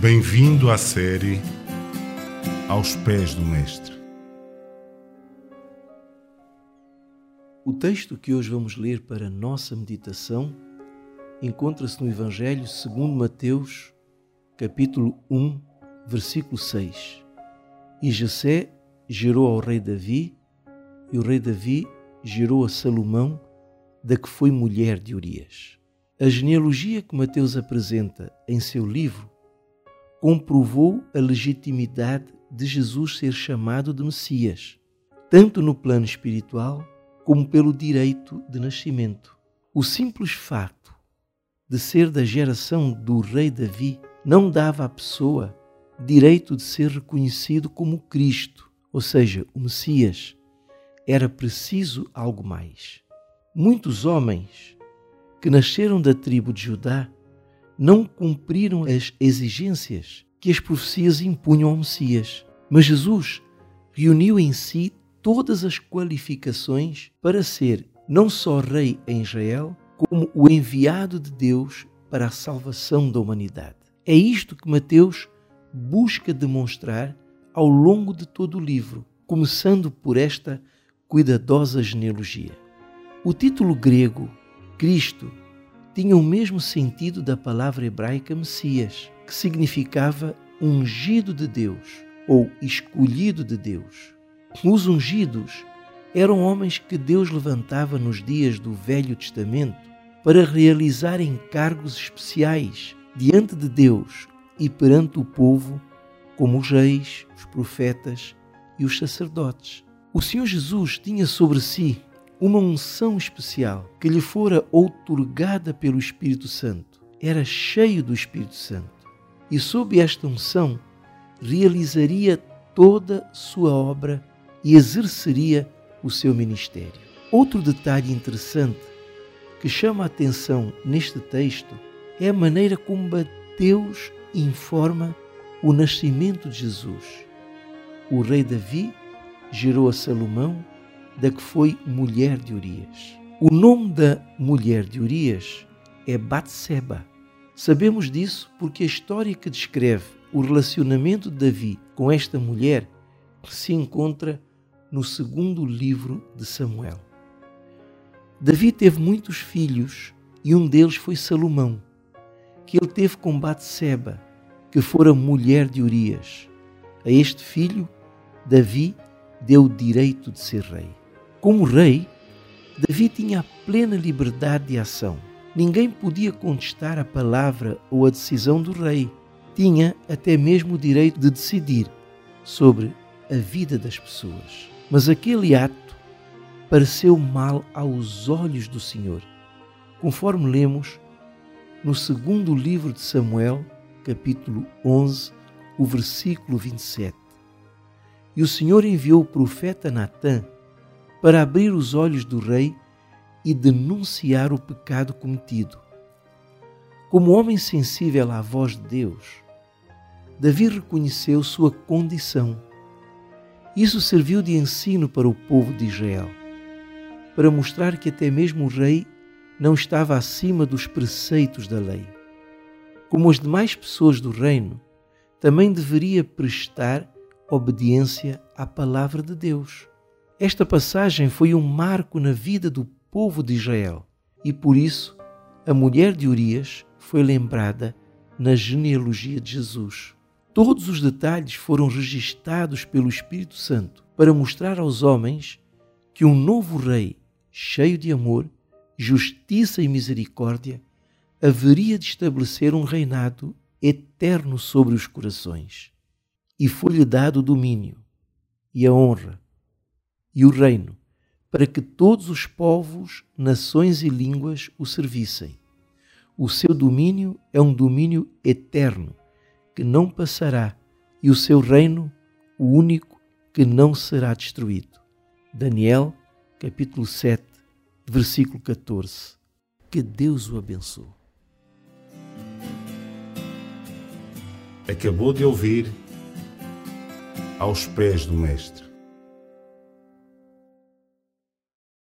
Bem-vindo à série Aos Pés do Mestre. O texto que hoje vamos ler para a nossa meditação encontra-se no Evangelho segundo Mateus, capítulo 1, versículo 6. E Jessé gerou ao rei Davi, e o rei Davi gerou a Salomão, da que foi mulher de Urias. A genealogia que Mateus apresenta em seu livro comprovou a legitimidade de Jesus ser chamado de Messias, tanto no plano espiritual como pelo direito de nascimento. O simples facto de ser da geração do rei Davi não dava à pessoa direito de ser reconhecido como Cristo, ou seja, o Messias. Era preciso algo mais. Muitos homens que nasceram da tribo de Judá não cumpriram as exigências que as profecias impunham ao Messias. Mas Jesus reuniu em si todas as qualificações para ser não só rei em Israel, como o enviado de Deus para a salvação da humanidade. É isto que Mateus busca demonstrar ao longo de todo o livro, começando por esta cuidadosa genealogia. O título grego Cristo tinha o mesmo sentido da palavra hebraica Messias, que significava ungido de Deus ou escolhido de Deus. Os ungidos eram homens que Deus levantava nos dias do Velho Testamento para realizar encargos especiais diante de Deus e perante o povo, como os reis, os profetas e os sacerdotes. O Senhor Jesus tinha sobre si uma unção especial que lhe fora outorgada pelo Espírito Santo. Era cheio do Espírito Santo e, sob esta unção, realizaria toda sua obra e exerceria o seu ministério. Outro detalhe interessante que chama a atenção neste texto é a maneira como Mateus informa o nascimento de Jesus. O rei Davi gerou a Salomão da que foi mulher de Urias. O nome da mulher de Urias é Batseba. Sabemos disso porque a história que descreve o relacionamento de Davi com esta mulher se encontra no segundo livro de Samuel. Davi teve muitos filhos e um deles foi Salomão, que ele teve com Batseba, que fora mulher de Urias. A este filho, Davi deu o direito de ser rei. Como rei, Davi tinha plena liberdade de ação. Ninguém podia contestar a palavra ou a decisão do rei. Tinha até mesmo o direito de decidir sobre a vida das pessoas. Mas aquele ato pareceu mal aos olhos do Senhor, conforme lemos no segundo livro de Samuel, capítulo 11, o versículo 27. E o Senhor enviou o profeta Natã para abrir os olhos do rei e denunciar o pecado cometido. Como homem sensível à voz de Deus, Davi reconheceu sua condição. Isso serviu de ensino para o povo de Israel, para mostrar que até mesmo o rei não estava acima dos preceitos da lei. Como as demais pessoas do reino, também deveria prestar obediência à palavra de Deus. Esta passagem foi um marco na vida do povo de Israel e por isso a mulher de Urias foi lembrada na genealogia de Jesus. Todos os detalhes foram registados pelo Espírito Santo para mostrar aos homens que um novo rei, cheio de amor, justiça e misericórdia, haveria de estabelecer um reinado eterno sobre os corações. E foi-lhe dado o domínio e a honra e o reino, para que todos os povos, nações e línguas o servissem. O seu domínio é um domínio eterno, que não passará, e o seu reino, o único, que não será destruído. Daniel, capítulo 7, versículo 14. Que Deus o abençoe. Acabou de ouvir aos pés do Mestre